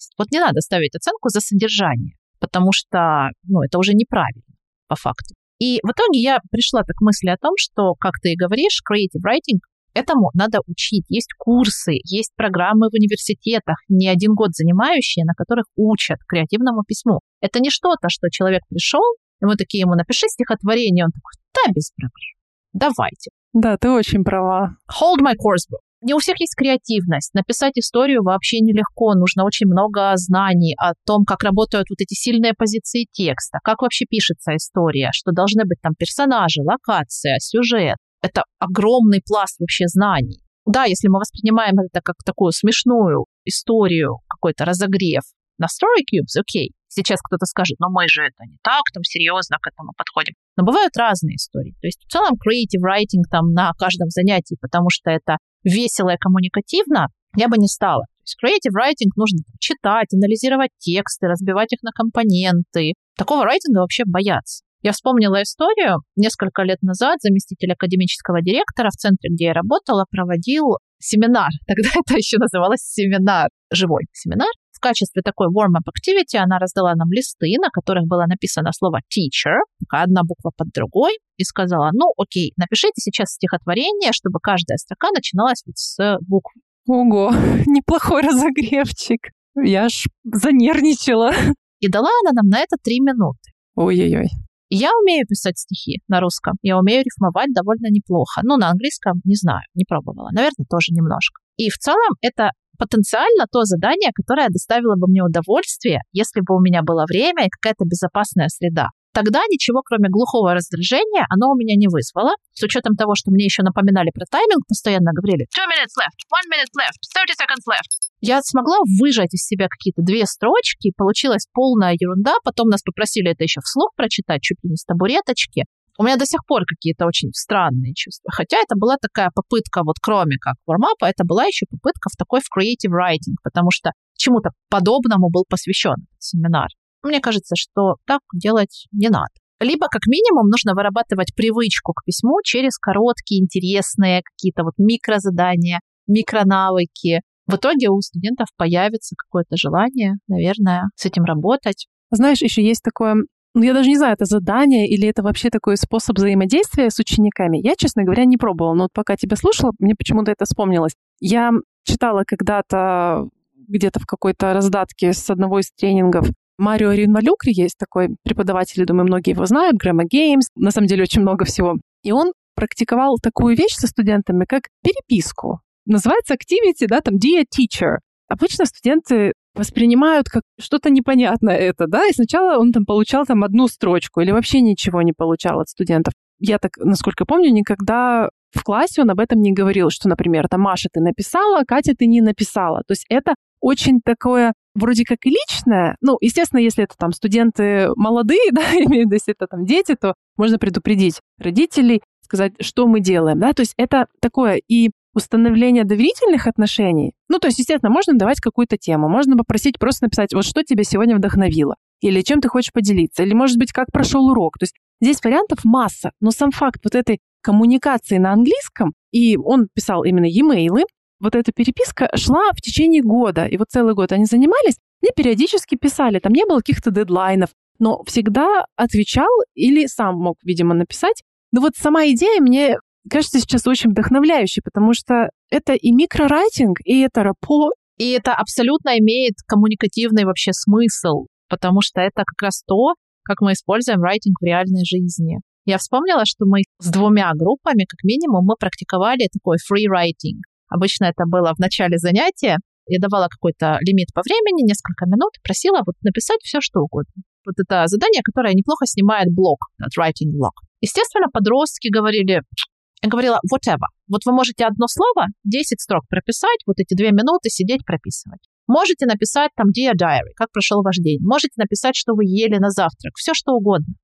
грамотность. Вот не надо ставить оценку за содержание, потому что, ну, это уже неправильно по факту. И в итоге я пришла так к мысли о том, что, как ты и говоришь, creative writing Этому надо учить. Есть курсы, есть программы в университетах, не один год занимающие, на которых учат креативному письму. Это не что-то, что человек пришел, и мы такие ему напиши стихотворение, он такой, да, без проблем, давайте. Да, ты очень права. Hold my course book. Не у всех есть креативность. Написать историю вообще нелегко. Нужно очень много знаний о том, как работают вот эти сильные позиции текста, как вообще пишется история, что должны быть там персонажи, локация, сюжет. Это огромный пласт вообще знаний. Да, если мы воспринимаем это как такую смешную историю, какой-то разогрев на Story окей. Сейчас кто-то скажет, но мы же это не так, там серьезно к этому подходим. Но бывают разные истории. То есть в целом creative writing там на каждом занятии, потому что это весело и коммуникативно, я бы не стала. То есть creative writing нужно читать, анализировать тексты, разбивать их на компоненты. Такого райтинга вообще боятся. Я вспомнила историю. Несколько лет назад заместитель академического директора в центре, где я работала, проводил семинар. Тогда это еще называлось семинар, живой семинар, в качестве такой warm-up activity она раздала нам листы, на которых было написано слово teacher, такая одна буква под другой, и сказала, ну, окей, напишите сейчас стихотворение, чтобы каждая строка начиналась вот с букв. Ого, неплохой разогревчик. Я аж занервничала. И дала она нам на это три минуты. Ой-ой-ой. Я умею писать стихи на русском. Я умею рифмовать довольно неплохо. Ну, на английском не знаю, не пробовала. Наверное, тоже немножко. И в целом это потенциально то задание, которое доставило бы мне удовольствие, если бы у меня было время и какая-то безопасная среда. Тогда ничего, кроме глухого раздражения, оно у меня не вызвало. С учетом того, что мне еще напоминали про тайминг, постоянно говорили two minutes left, one minute left, 30 seconds left. Я смогла выжать из себя какие-то две строчки, получилась полная ерунда. Потом нас попросили это еще вслух прочитать, чуть ли не с табуреточки. У меня до сих пор какие-то очень странные чувства. Хотя это была такая попытка, вот кроме как вармапа, это была еще попытка в такой в creative writing, потому что чему-то подобному был посвящен семинар. Мне кажется, что так делать не надо. Либо, как минимум, нужно вырабатывать привычку к письму через короткие, интересные какие-то вот микрозадания, микронавыки. В итоге у студентов появится какое-то желание, наверное, с этим работать. Знаешь, еще есть такое ну, я даже не знаю, это задание или это вообще такой способ взаимодействия с учениками. Я, честно говоря, не пробовала, но вот пока тебя слушала, мне почему-то это вспомнилось. Я читала когда-то где-то в какой-то раздатке с одного из тренингов Марио Ринвалюкри есть такой преподаватель, думаю, многие его знают, Грэма Геймс, на самом деле очень много всего. И он практиковал такую вещь со студентами, как переписку. Называется activity, да, там Dear Teacher. Обычно студенты воспринимают как что-то непонятное это, да, и сначала он там получал там одну строчку или вообще ничего не получал от студентов. Я так, насколько помню, никогда в классе он об этом не говорил, что, например, там Маша ты написала, Катя ты не написала. То есть это очень такое вроде как и личное. Ну, естественно, если это там студенты молодые, да, имею в виду, если это там дети, то можно предупредить родителей, сказать, что мы делаем, да, то есть это такое и установление доверительных отношений, ну, то есть, естественно, можно давать какую-то тему, можно попросить просто написать, вот что тебя сегодня вдохновило, или чем ты хочешь поделиться, или, может быть, как прошел урок. То есть здесь вариантов масса, но сам факт вот этой коммуникации на английском, и он писал именно e-mail, вот эта переписка шла в течение года, и вот целый год они занимались, мне периодически писали, там не было каких-то дедлайнов, но всегда отвечал или сам мог, видимо, написать. Но вот сама идея мне кажется сейчас очень вдохновляющей, потому что это и микрорайтинг, и это рапо. И это абсолютно имеет коммуникативный вообще смысл, потому что это как раз то, как мы используем райтинг в реальной жизни. Я вспомнила, что мы с двумя группами, как минимум, мы практиковали такой free writing. Обычно это было в начале занятия. Я давала какой-то лимит по времени, несколько минут, просила вот написать все, что угодно. Вот это задание, которое неплохо снимает блок, writing блок. Естественно, подростки говорили, я говорила, whatever. Вот вы можете одно слово, 10 строк прописать, вот эти две минуты сидеть прописывать. Можете написать там Dear Diary, как прошел ваш день. Можете написать, что вы ели на завтрак, все что угодно.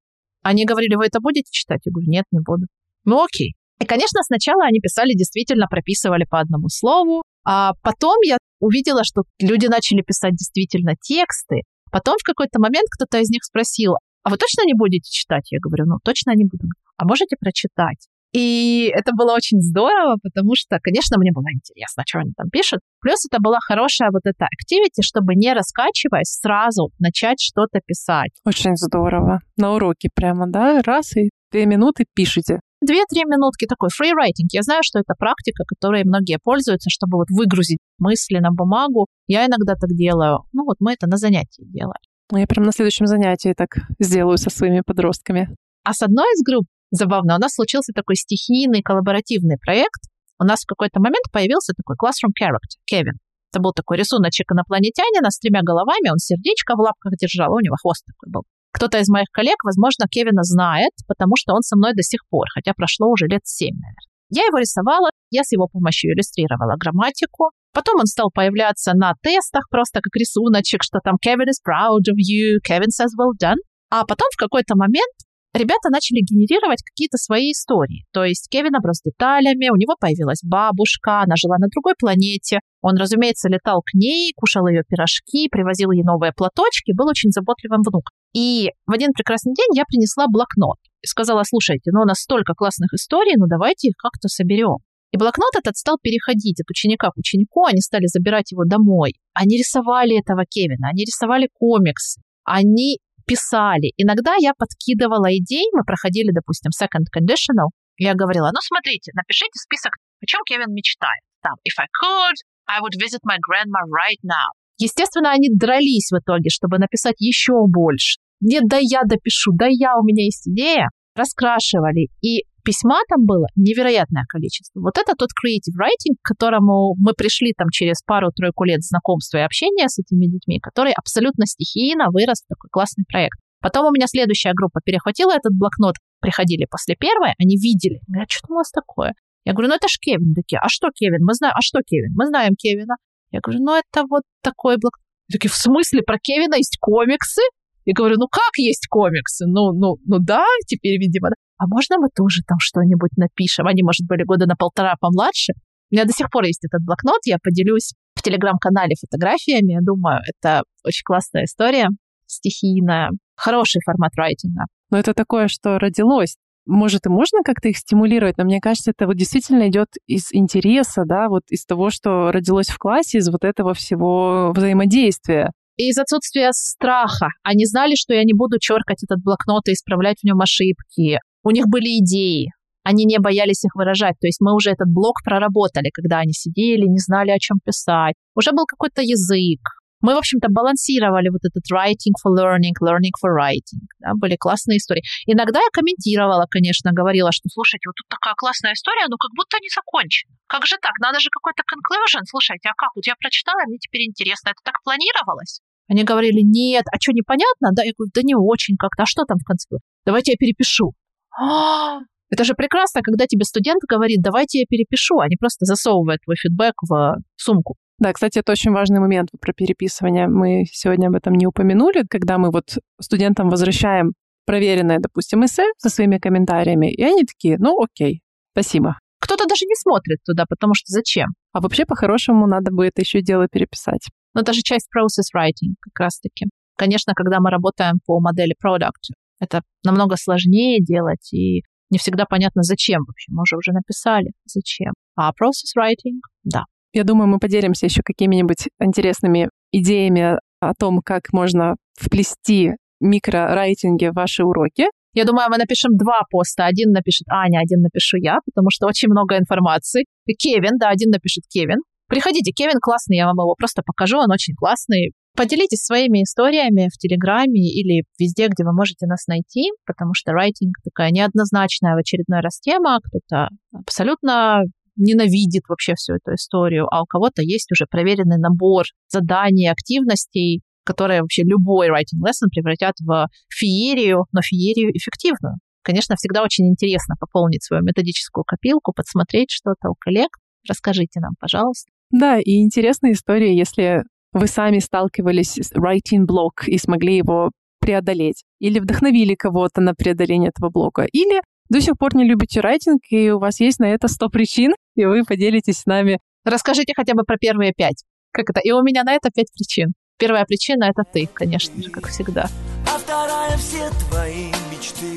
Они говорили, вы это будете читать? Я говорю, нет, не буду. Ну окей. И, конечно, сначала они писали, действительно прописывали по одному слову, а потом я увидела, что люди начали писать действительно тексты. Потом в какой-то момент кто-то из них спросил, а вы точно не будете читать? Я говорю, ну, точно не буду. А можете прочитать? И это было очень здорово, потому что, конечно, мне было интересно, что они там пишут. Плюс это была хорошая вот эта activity, чтобы не раскачиваясь, сразу начать что-то писать. Очень здорово. На уроке прямо, да? Раз и две минуты пишите. Две-три минутки такой free writing. Я знаю, что это практика, которой многие пользуются, чтобы вот выгрузить мысли на бумагу. Я иногда так делаю. Ну вот мы это на занятии делали. Я прям на следующем занятии так сделаю со своими подростками. А с одной из групп забавно. У нас случился такой стихийный коллаборативный проект. У нас в какой-то момент появился такой classroom character, Кевин. Это был такой рисуночек инопланетянина с тремя головами, он сердечко в лапках держал, у него хвост такой был. Кто-то из моих коллег, возможно, Кевина знает, потому что он со мной до сих пор, хотя прошло уже лет семь, наверное. Я его рисовала, я с его помощью иллюстрировала грамматику. Потом он стал появляться на тестах просто как рисуночек, что там Kevin is proud of you, Kevin says well done. А потом в какой-то момент ребята начали генерировать какие-то свои истории. То есть Кевин оброс деталями, у него появилась бабушка, она жила на другой планете. Он, разумеется, летал к ней, кушал ее пирожки, привозил ей новые платочки, был очень заботливым внуком. И в один прекрасный день я принесла блокнот и сказала, слушайте, ну у нас столько классных историй, ну давайте их как-то соберем. И блокнот этот стал переходить от ученика к ученику, они стали забирать его домой. Они рисовали этого Кевина, они рисовали комиксы, они писали. Иногда я подкидывала идеи, мы проходили, допустим, second conditional, я говорила, ну смотрите, напишите список, о чем Кевин мечтает. Там, if I could, I would visit my grandma right now. Естественно, они дрались в итоге, чтобы написать еще больше. Нет, да я допишу, да я, у меня есть идея. Раскрашивали. И письма там было невероятное количество. Вот это тот creative writing, к которому мы пришли там через пару-тройку лет знакомства и общения с этими детьми, который абсолютно стихийно вырос в такой классный проект. Потом у меня следующая группа перехватила этот блокнот, приходили после первой, они видели, говорят, что у вас такое? Я говорю, ну это ж Кевин. Такие, а что Кевин? Мы знаем, а что Кевин? Мы знаем Кевина. Я говорю, ну это вот такой блок. Такие, в смысле, про Кевина есть комиксы? Я говорю, ну как есть комиксы? Ну, ну, ну да, теперь, видимо, да. А можно мы тоже там что-нибудь напишем? Они, может, были года на полтора помладше. У меня до сих пор есть этот блокнот, я поделюсь в телеграм-канале фотографиями. Я думаю, это очень классная история, стихийная, хороший формат райтинга. Но это такое, что родилось. Может, и можно как-то их стимулировать, но мне кажется, это вот действительно идет из интереса, да, вот из того, что родилось в классе, из вот этого всего взаимодействия. И из отсутствия страха. Они знали, что я не буду черкать этот блокнот и исправлять в нем ошибки. У них были идеи. Они не боялись их выражать. То есть мы уже этот блок проработали, когда они сидели, не знали, о чем писать. Уже был какой-то язык. Мы, в общем-то, балансировали вот этот writing for learning, learning for writing. Да, были классные истории. Иногда я комментировала, конечно, говорила, что, слушайте, вот тут такая классная история, но как будто не закончена. Как же так? Надо же какой-то conclusion. Слушайте, а как? Вот я прочитала, мне теперь интересно. Это так планировалось? Они говорили, нет, а что, непонятно? Да, я говорю, да не очень как-то. А что там в конце? Давайте я перепишу. А, это же прекрасно, когда тебе студент говорит, давайте я перепишу, а не просто засовывает твой фидбэк в сумку. Да, кстати, это очень важный момент про переписывание. Мы сегодня об этом не упомянули, когда мы вот студентам возвращаем проверенное, допустим, эссе со своими комментариями, и они такие, ну окей, спасибо. Кто-то даже не смотрит туда, потому что зачем? А вообще, по-хорошему, надо бы это еще дело переписать. Но это же часть process writing как раз-таки. Конечно, когда мы работаем по модели product, это намного сложнее делать, и не всегда понятно, зачем вообще. Мы уже уже написали, зачем. А process writing, да. Я думаю, мы поделимся еще какими-нибудь интересными идеями о том, как можно вплести микрорайтинги в ваши уроки. Я думаю, мы напишем два поста. Один напишет Аня, один напишу я, потому что очень много информации. И Кевин, да, один напишет Кевин. Приходите, Кевин классный, я вам его просто покажу, он очень классный. Поделитесь своими историями в Телеграме или везде, где вы можете нас найти, потому что райтинг такая неоднозначная в очередной раз тема. Кто-то абсолютно ненавидит вообще всю эту историю, а у кого-то есть уже проверенный набор заданий, активностей, которые вообще любой writing lesson превратят в феерию, но феерию эффективную. Конечно, всегда очень интересно пополнить свою методическую копилку, подсмотреть что-то у коллег. Расскажите нам, пожалуйста. Да, и интересная история, если вы сами сталкивались с writing блок и смогли его преодолеть, или вдохновили кого-то на преодоление этого блока, или до сих пор не любите райтинг, и у вас есть на это 100 причин, и вы поделитесь с нами. Расскажите хотя бы про первые пять. Как это? И у меня на это пять причин. Первая причина — это ты, конечно же, как всегда. А вторая — все твои мечты.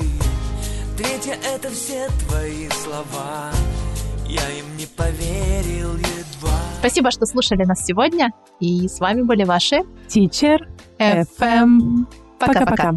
Третья — это все твои слова. Я им не поверил едва. Спасибо, что слушали нас сегодня. И с вами были ваши Teacher FM. Пока-пока.